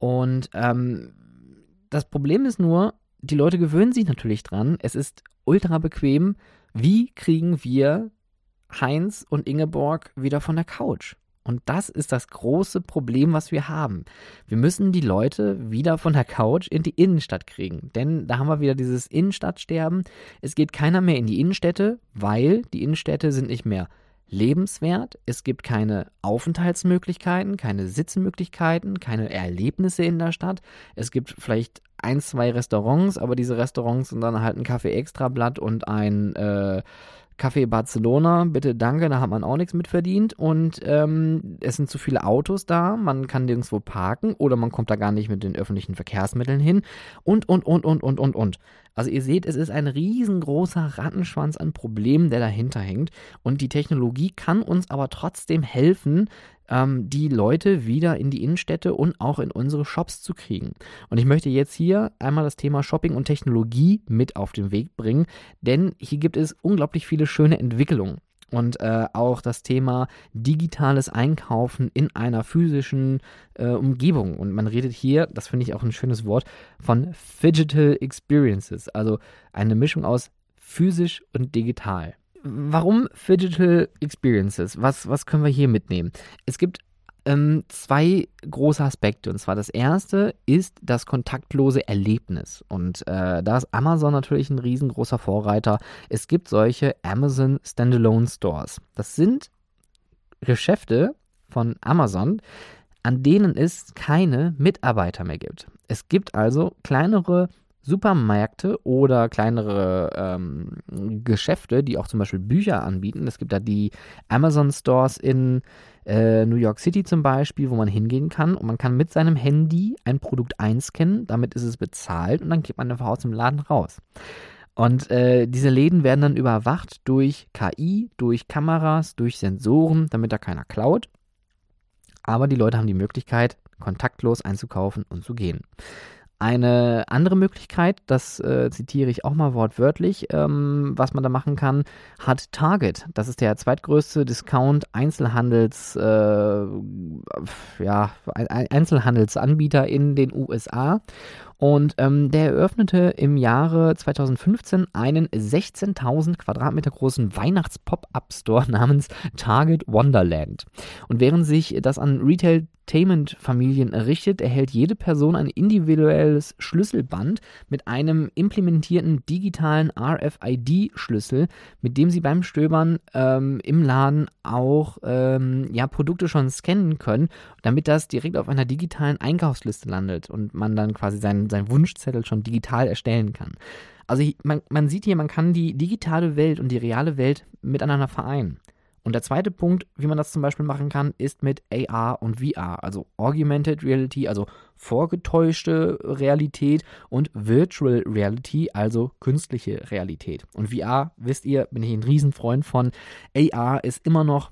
Und ähm, das Problem ist nur, die Leute gewöhnen sich natürlich dran. Es ist ultra bequem. Wie kriegen wir Heinz und Ingeborg wieder von der Couch? Und das ist das große Problem, was wir haben. Wir müssen die Leute wieder von der Couch in die Innenstadt kriegen. Denn da haben wir wieder dieses Innenstadtsterben. Es geht keiner mehr in die Innenstädte, weil die Innenstädte sind nicht mehr lebenswert. Es gibt keine Aufenthaltsmöglichkeiten, keine Sitzmöglichkeiten, keine Erlebnisse in der Stadt. Es gibt vielleicht ein, zwei Restaurants, aber diese Restaurants sind dann halt ein Kaffee Extrablatt und ein äh, Café Barcelona, bitte danke, da hat man auch nichts mit verdient. Und ähm, es sind zu viele Autos da, man kann nirgendwo parken oder man kommt da gar nicht mit den öffentlichen Verkehrsmitteln hin. Und, und, und, und, und, und, und. Also ihr seht, es ist ein riesengroßer Rattenschwanz an Problemen, der dahinter hängt. Und die Technologie kann uns aber trotzdem helfen, ähm, die Leute wieder in die Innenstädte und auch in unsere Shops zu kriegen. Und ich möchte jetzt hier einmal das Thema Shopping und Technologie mit auf den Weg bringen, denn hier gibt es unglaublich viele schöne Entwicklungen und äh, auch das Thema digitales Einkaufen in einer physischen äh, Umgebung. Und man redet hier, das finde ich auch ein schönes Wort, von Digital Experiences, also eine Mischung aus physisch und digital warum Digital Experiences? Was, was können wir hier mitnehmen? Es gibt ähm, zwei große Aspekte. Und zwar das erste ist das kontaktlose Erlebnis. Und äh, da ist Amazon natürlich ein riesengroßer Vorreiter. Es gibt solche Amazon Standalone Stores. Das sind Geschäfte von Amazon, an denen es keine Mitarbeiter mehr gibt. Es gibt also kleinere Supermärkte oder kleinere ähm, Geschäfte, die auch zum Beispiel Bücher anbieten. Es gibt da die Amazon Stores in äh, New York City zum Beispiel, wo man hingehen kann und man kann mit seinem Handy ein Produkt einscannen, damit ist es bezahlt und dann geht man einfach aus dem Laden raus. Und äh, diese Läden werden dann überwacht durch KI, durch Kameras, durch Sensoren, damit da keiner klaut. Aber die Leute haben die Möglichkeit, kontaktlos einzukaufen und zu gehen. Eine andere Möglichkeit, das äh, zitiere ich auch mal wortwörtlich, ähm, was man da machen kann, hat Target. Das ist der zweitgrößte Discount-Einzelhandels, äh, ja, Einzelhandelsanbieter in den USA. Und ähm, der eröffnete im Jahre 2015 einen 16.000 Quadratmeter großen Weihnachts-Pop-Up-Store namens Target Wonderland. Und während sich das an Retail Entertainment-Familien errichtet, erhält jede Person ein individuelles Schlüsselband mit einem implementierten digitalen RFID-Schlüssel, mit dem sie beim Stöbern ähm, im Laden auch ähm, ja, Produkte schon scannen können, damit das direkt auf einer digitalen Einkaufsliste landet und man dann quasi seinen, seinen Wunschzettel schon digital erstellen kann. Also man, man sieht hier, man kann die digitale Welt und die reale Welt miteinander vereinen. Und der zweite Punkt, wie man das zum Beispiel machen kann, ist mit AR und VR, also Augmented Reality, also vorgetäuschte Realität und Virtual Reality, also künstliche Realität. Und VR, wisst ihr, bin ich ein Riesenfreund von. AR ist immer noch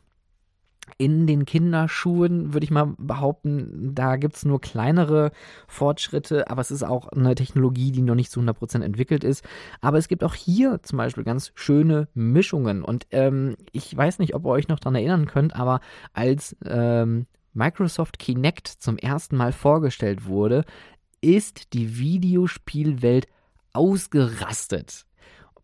in den Kinderschuhen, würde ich mal behaupten, da gibt es nur kleinere Fortschritte, aber es ist auch eine Technologie, die noch nicht zu 100% entwickelt ist. Aber es gibt auch hier zum Beispiel ganz schöne Mischungen. Und ähm, ich weiß nicht, ob ihr euch noch daran erinnern könnt, aber als ähm, Microsoft Kinect zum ersten Mal vorgestellt wurde, ist die Videospielwelt ausgerastet.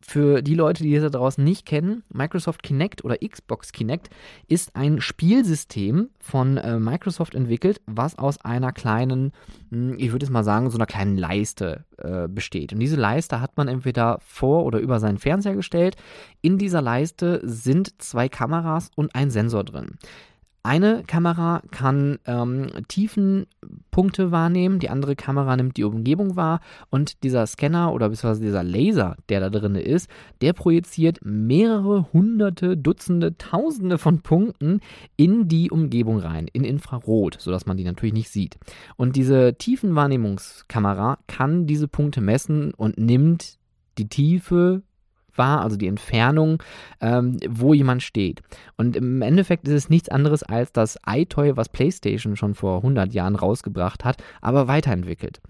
Für die Leute, die das da draußen nicht kennen, Microsoft Kinect oder Xbox Kinect ist ein Spielsystem von äh, Microsoft entwickelt, was aus einer kleinen, hm, ich würde es mal sagen, so einer kleinen Leiste äh, besteht. Und diese Leiste hat man entweder vor oder über seinen Fernseher gestellt. In dieser Leiste sind zwei Kameras und ein Sensor drin. Eine Kamera kann ähm, Tiefenpunkte wahrnehmen, die andere Kamera nimmt die Umgebung wahr und dieser Scanner oder beziehungsweise dieser Laser, der da drin ist, der projiziert mehrere hunderte, Dutzende, Tausende von Punkten in die Umgebung rein, in Infrarot, sodass man die natürlich nicht sieht. Und diese Tiefenwahrnehmungskamera kann diese Punkte messen und nimmt die Tiefe war, also die Entfernung, ähm, wo jemand steht. Und im Endeffekt ist es nichts anderes als das iToy, was PlayStation schon vor 100 Jahren rausgebracht hat, aber weiterentwickelt.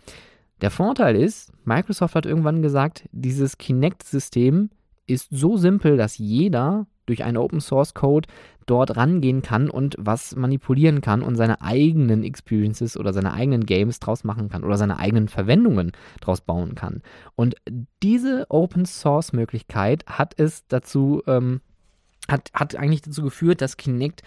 Der Vorteil ist, Microsoft hat irgendwann gesagt, dieses Kinect-System ist so simpel, dass jeder durch einen Open Source Code dort rangehen kann und was manipulieren kann und seine eigenen Experiences oder seine eigenen Games draus machen kann oder seine eigenen Verwendungen draus bauen kann. Und diese Open Source Möglichkeit hat es dazu, ähm, hat, hat eigentlich dazu geführt, dass Kinect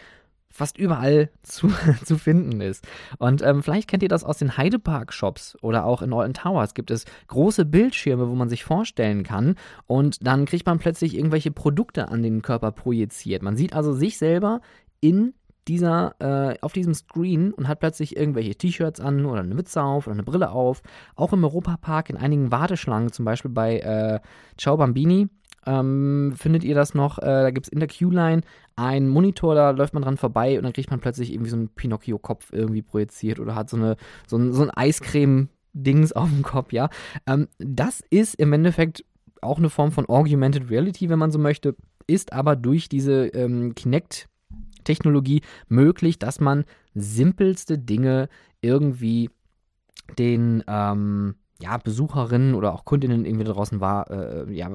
fast überall zu, zu finden ist. Und ähm, vielleicht kennt ihr das aus den Heidepark-Shops oder auch in Alton Towers gibt es große Bildschirme, wo man sich vorstellen kann und dann kriegt man plötzlich irgendwelche Produkte an den Körper projiziert. Man sieht also sich selber in dieser, äh, auf diesem Screen und hat plötzlich irgendwelche T-Shirts an oder eine Mütze auf oder eine Brille auf. Auch im Europapark in einigen Warteschlangen, zum Beispiel bei äh, Ciao Bambini, ähm, findet ihr das noch. Äh, da gibt es in der Q-Line einen Monitor, da läuft man dran vorbei und dann kriegt man plötzlich irgendwie so einen Pinocchio-Kopf irgendwie projiziert oder hat so, eine, so ein, so ein Eiscreme-Dings auf dem Kopf, ja. Ähm, das ist im Endeffekt auch eine Form von Augmented Reality, wenn man so möchte, ist aber durch diese ähm, Kinect-Technologie möglich, dass man simpelste Dinge irgendwie den ähm, ja, Besucherinnen oder auch Kundinnen irgendwie draußen war, äh, ja,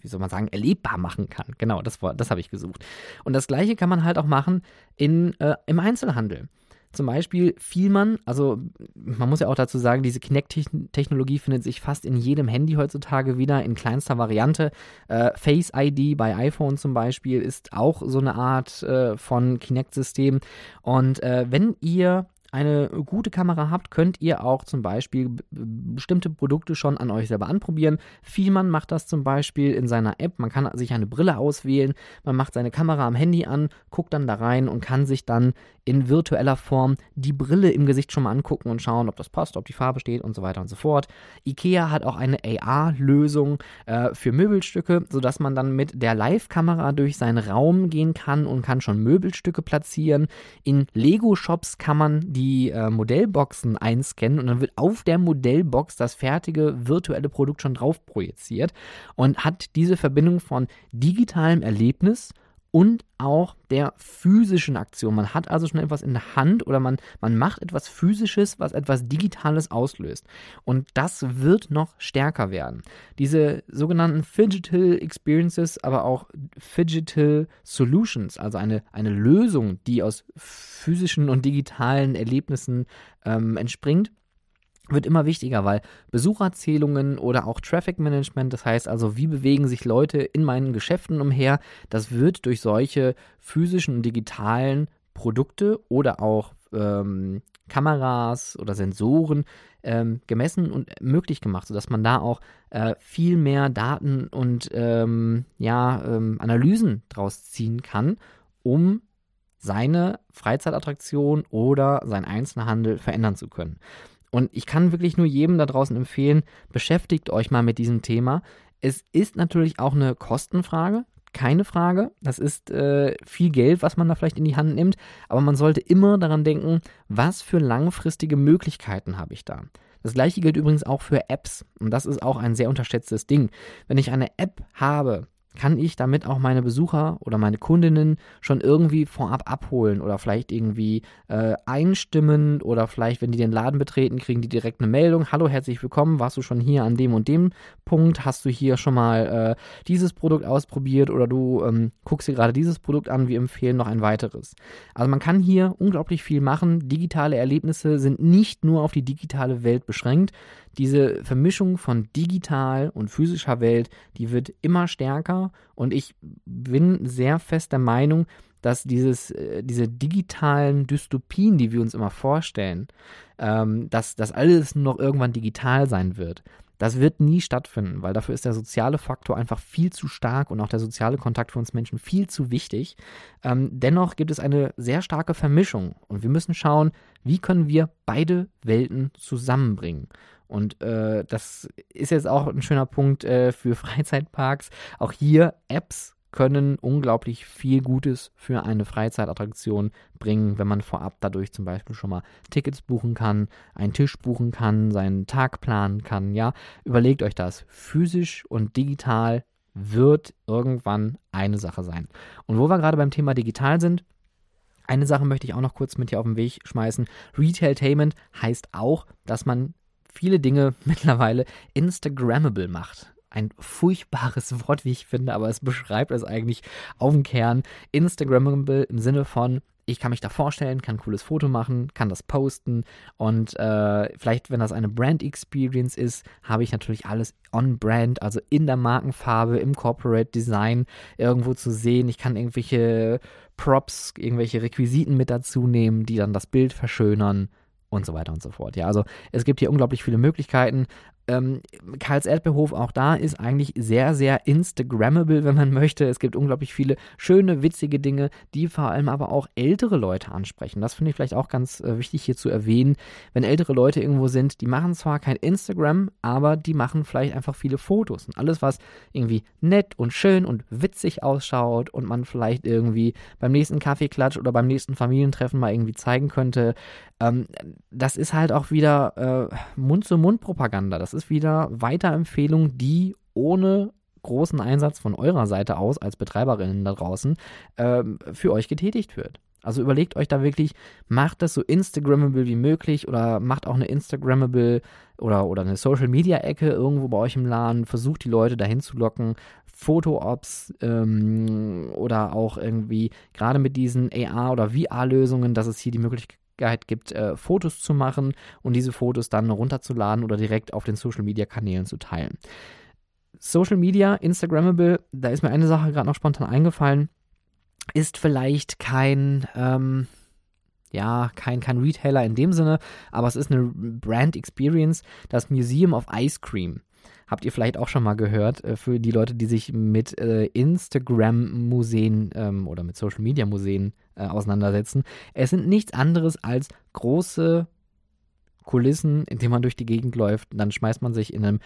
wie soll man sagen, erlebbar machen kann. Genau, das, das habe ich gesucht. Und das gleiche kann man halt auch machen in, äh, im Einzelhandel. Zum Beispiel fiel man, also man muss ja auch dazu sagen, diese Kinect-Technologie findet sich fast in jedem Handy heutzutage wieder in kleinster Variante. Äh, Face ID bei iPhone zum Beispiel ist auch so eine Art äh, von Kinect-System. Und äh, wenn ihr eine gute Kamera habt, könnt ihr auch zum Beispiel bestimmte Produkte schon an euch selber anprobieren. Vielmann macht das zum Beispiel in seiner App. Man kann sich eine Brille auswählen, man macht seine Kamera am Handy an, guckt dann da rein und kann sich dann in virtueller Form die Brille im Gesicht schon mal angucken und schauen, ob das passt, ob die Farbe steht und so weiter und so fort. IKEA hat auch eine AR-Lösung äh, für Möbelstücke, sodass man dann mit der Live-Kamera durch seinen Raum gehen kann und kann schon Möbelstücke platzieren. In Lego-Shops kann man die äh, Modellboxen einscannen und dann wird auf der Modellbox das fertige virtuelle Produkt schon drauf projiziert und hat diese Verbindung von digitalem Erlebnis und auch der physischen Aktion. Man hat also schon etwas in der Hand oder man, man macht etwas Physisches, was etwas Digitales auslöst. Und das wird noch stärker werden. Diese sogenannten Phygital Experiences, aber auch Phygital Solutions, also eine, eine Lösung, die aus physischen und digitalen Erlebnissen ähm, entspringt, wird immer wichtiger, weil Besucherzählungen oder auch Traffic Management, das heißt also, wie bewegen sich Leute in meinen Geschäften umher, das wird durch solche physischen und digitalen Produkte oder auch ähm, Kameras oder Sensoren ähm, gemessen und möglich gemacht, sodass man da auch äh, viel mehr Daten und ähm, ja, ähm, Analysen draus ziehen kann, um seine Freizeitattraktion oder sein Einzelhandel verändern zu können. Und ich kann wirklich nur jedem da draußen empfehlen, beschäftigt euch mal mit diesem Thema. Es ist natürlich auch eine Kostenfrage, keine Frage. Das ist äh, viel Geld, was man da vielleicht in die Hand nimmt. Aber man sollte immer daran denken, was für langfristige Möglichkeiten habe ich da. Das gleiche gilt übrigens auch für Apps. Und das ist auch ein sehr unterschätztes Ding. Wenn ich eine App habe, kann ich damit auch meine Besucher oder meine Kundinnen schon irgendwie vorab abholen oder vielleicht irgendwie äh, einstimmen oder vielleicht, wenn die den Laden betreten, kriegen die direkt eine Meldung. Hallo, herzlich willkommen. Warst du schon hier an dem und dem Punkt? Hast du hier schon mal äh, dieses Produkt ausprobiert oder du ähm, guckst dir gerade dieses Produkt an? Wir empfehlen noch ein weiteres. Also man kann hier unglaublich viel machen. Digitale Erlebnisse sind nicht nur auf die digitale Welt beschränkt. Diese Vermischung von digital und physischer Welt, die wird immer stärker und ich bin sehr fest der Meinung, dass dieses, äh, diese digitalen Dystopien, die wir uns immer vorstellen, ähm, dass das alles noch irgendwann digital sein wird, das wird nie stattfinden, weil dafür ist der soziale Faktor einfach viel zu stark und auch der soziale Kontakt für uns Menschen viel zu wichtig. Ähm, dennoch gibt es eine sehr starke Vermischung und wir müssen schauen, wie können wir beide Welten zusammenbringen. Und äh, das ist jetzt auch ein schöner Punkt äh, für Freizeitparks. Auch hier Apps können unglaublich viel Gutes für eine Freizeitattraktion bringen, wenn man vorab dadurch zum Beispiel schon mal Tickets buchen kann, einen Tisch buchen kann, seinen Tag planen kann. Ja, überlegt euch das. Physisch und digital wird irgendwann eine Sache sein. Und wo wir gerade beim Thema digital sind, eine Sache möchte ich auch noch kurz mit hier auf den Weg schmeißen. Retailtainment heißt auch, dass man viele Dinge mittlerweile Instagrammable macht. Ein furchtbares Wort, wie ich finde, aber es beschreibt es eigentlich auf den Kern. Instagrammable im Sinne von, ich kann mich da vorstellen, kann ein cooles Foto machen, kann das posten und äh, vielleicht, wenn das eine Brand Experience ist, habe ich natürlich alles on Brand, also in der Markenfarbe, im Corporate Design irgendwo zu sehen. Ich kann irgendwelche Props, irgendwelche Requisiten mit dazu nehmen, die dann das Bild verschönern und so weiter und so fort. Ja, also es gibt hier unglaublich viele Möglichkeiten. Ähm, Karls Erdbeerhof auch da ist eigentlich sehr, sehr Instagrammable, wenn man möchte. Es gibt unglaublich viele schöne, witzige Dinge, die vor allem aber auch ältere Leute ansprechen. Das finde ich vielleicht auch ganz äh, wichtig hier zu erwähnen. Wenn ältere Leute irgendwo sind, die machen zwar kein Instagram, aber die machen vielleicht einfach viele Fotos. Und alles, was irgendwie nett und schön und witzig ausschaut und man vielleicht irgendwie beim nächsten Kaffeeklatsch oder beim nächsten Familientreffen mal irgendwie zeigen könnte, ähm, das ist halt auch wieder äh, Mund-zu-Mund-Propaganda. Das ist wieder Weiterempfehlung, die ohne großen Einsatz von eurer Seite aus als Betreiberinnen da draußen ähm, für euch getätigt wird. Also überlegt euch da wirklich, macht das so Instagrammable wie möglich oder macht auch eine Instagrammable oder, oder eine Social Media Ecke irgendwo bei euch im Laden, versucht die Leute dahin zu locken, Foto-Ops ähm, oder auch irgendwie gerade mit diesen AR- oder VR-Lösungen, dass es hier die Möglichkeit Möglichkeit gibt, äh, Fotos zu machen und diese Fotos dann runterzuladen oder direkt auf den Social Media Kanälen zu teilen. Social Media, Instagrammable, da ist mir eine Sache gerade noch spontan eingefallen, ist vielleicht kein, ähm, ja, kein, kein Retailer in dem Sinne, aber es ist eine Brand Experience, das Museum of Ice Cream. Habt ihr vielleicht auch schon mal gehört, äh, für die Leute, die sich mit äh, Instagram-Museen ähm, oder mit Social-Media-Museen äh, auseinandersetzen. Es sind nichts anderes als große Kulissen, in denen man durch die Gegend läuft. Und dann schmeißt man sich in einem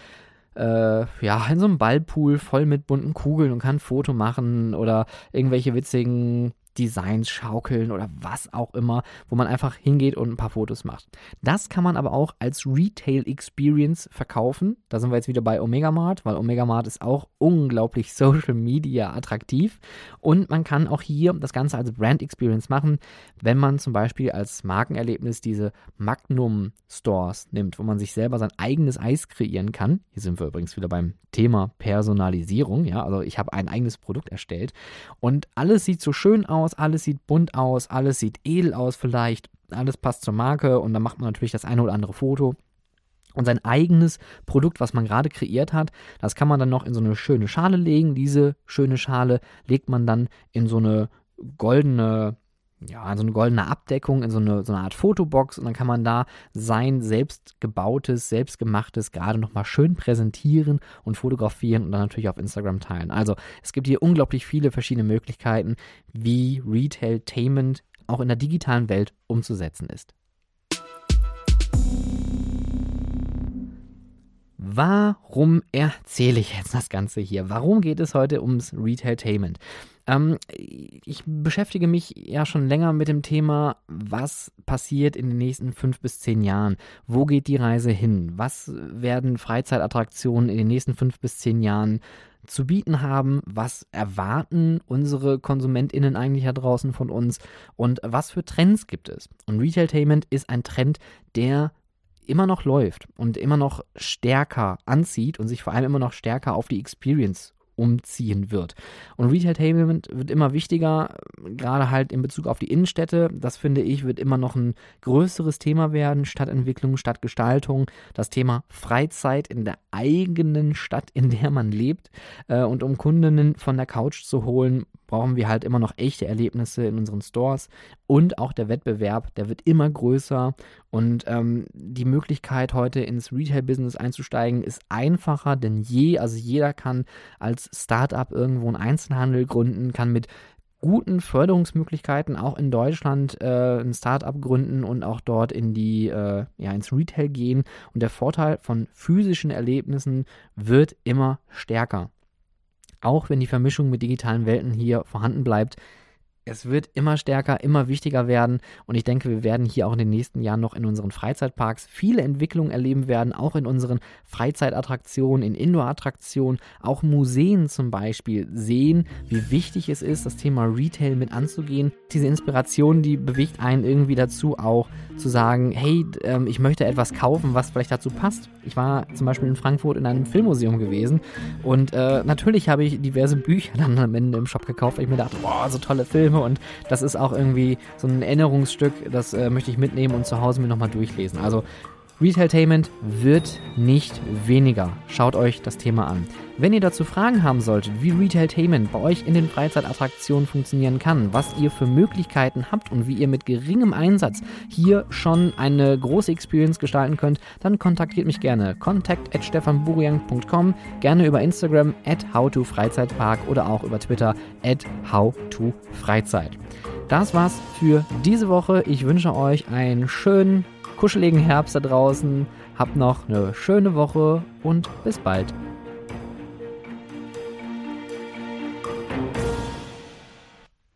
äh, ja, in so einem Ballpool voll mit bunten Kugeln und kann ein Foto machen oder irgendwelche witzigen Designs schaukeln oder was auch immer, wo man einfach hingeht und ein paar Fotos macht. Das kann man aber auch als Retail Experience verkaufen. Da sind wir jetzt wieder bei Omega Mart, weil Omega Mart ist auch unglaublich Social Media attraktiv und man kann auch hier das Ganze als Brand Experience machen, wenn man zum Beispiel als Markenerlebnis diese Magnum Stores nimmt, wo man sich selber sein eigenes Eis kreieren kann. Hier sind wir übrigens wieder beim Thema Personalisierung, ja, also ich habe ein eigenes Produkt erstellt und alles sieht so schön aus, alles sieht bunt aus, alles sieht edel aus vielleicht, alles passt zur Marke und dann macht man natürlich das eine oder andere Foto. Und sein eigenes Produkt, was man gerade kreiert hat, das kann man dann noch in so eine schöne Schale legen. Diese schöne Schale legt man dann in so eine goldene ja, so eine goldene Abdeckung in so eine, so eine Art Fotobox und dann kann man da sein selbstgebautes, selbstgemachtes gerade nochmal schön präsentieren und fotografieren und dann natürlich auf Instagram teilen. Also es gibt hier unglaublich viele verschiedene Möglichkeiten, wie Retailtainment auch in der digitalen Welt umzusetzen ist. Warum erzähle ich jetzt das Ganze hier? Warum geht es heute ums Retailtainment? Ähm, ich beschäftige mich ja schon länger mit dem Thema, was passiert in den nächsten fünf bis zehn Jahren? Wo geht die Reise hin? Was werden Freizeitattraktionen in den nächsten fünf bis zehn Jahren zu bieten haben, was erwarten unsere KonsumentInnen eigentlich da draußen von uns und was für Trends gibt es. Und Retailtainment ist ein Trend, der immer noch läuft und immer noch stärker anzieht und sich vor allem immer noch stärker auf die Experience umziehen wird. Und Retailtainment wird immer wichtiger, gerade halt in Bezug auf die Innenstädte. Das finde ich, wird immer noch ein größeres Thema werden. Stadtentwicklung, Stadtgestaltung, das Thema Freizeit in der eigenen Stadt, in der man lebt. Äh, und um Kundinnen von der Couch zu holen, brauchen wir halt immer noch echte Erlebnisse in unseren Stores. Und auch der Wettbewerb, der wird immer größer. Und ähm, die Möglichkeit heute ins Retail-Business einzusteigen ist einfacher denn je. Also jeder kann als Startup irgendwo einen Einzelhandel gründen, kann mit guten Förderungsmöglichkeiten auch in Deutschland äh, ein Startup gründen und auch dort in die äh, ja ins Retail gehen. Und der Vorteil von physischen Erlebnissen wird immer stärker auch wenn die Vermischung mit digitalen Welten hier vorhanden bleibt, es wird immer stärker, immer wichtiger werden und ich denke, wir werden hier auch in den nächsten Jahren noch in unseren Freizeitparks viele Entwicklungen erleben werden, auch in unseren Freizeitattraktionen, in Indoor-Attraktionen, auch Museen zum Beispiel sehen, wie wichtig es ist, das Thema Retail mit anzugehen. Diese Inspiration, die bewegt einen irgendwie dazu auch zu sagen, hey, ähm, ich möchte etwas kaufen, was vielleicht dazu passt. Ich war zum Beispiel in Frankfurt in einem Filmmuseum gewesen und äh, natürlich habe ich diverse Bücher dann am Ende im Shop gekauft, weil ich mir dachte, boah, so tolle Filme und das ist auch irgendwie so ein Erinnerungsstück, das äh, möchte ich mitnehmen und zu Hause mir nochmal durchlesen. Also Retailtainment wird nicht weniger. Schaut euch das Thema an. Wenn ihr dazu Fragen haben solltet, wie Retailtainment bei euch in den Freizeitattraktionen funktionieren kann, was ihr für Möglichkeiten habt und wie ihr mit geringem Einsatz hier schon eine große Experience gestalten könnt, dann kontaktiert mich gerne. Kontakt at stefanburian.com, gerne über Instagram at howtofreizeitpark oder auch über Twitter at howtofreizeit. Das war's für diese Woche. Ich wünsche euch einen schönen kuscheligen Herbst da draußen. Habt noch eine schöne Woche und bis bald.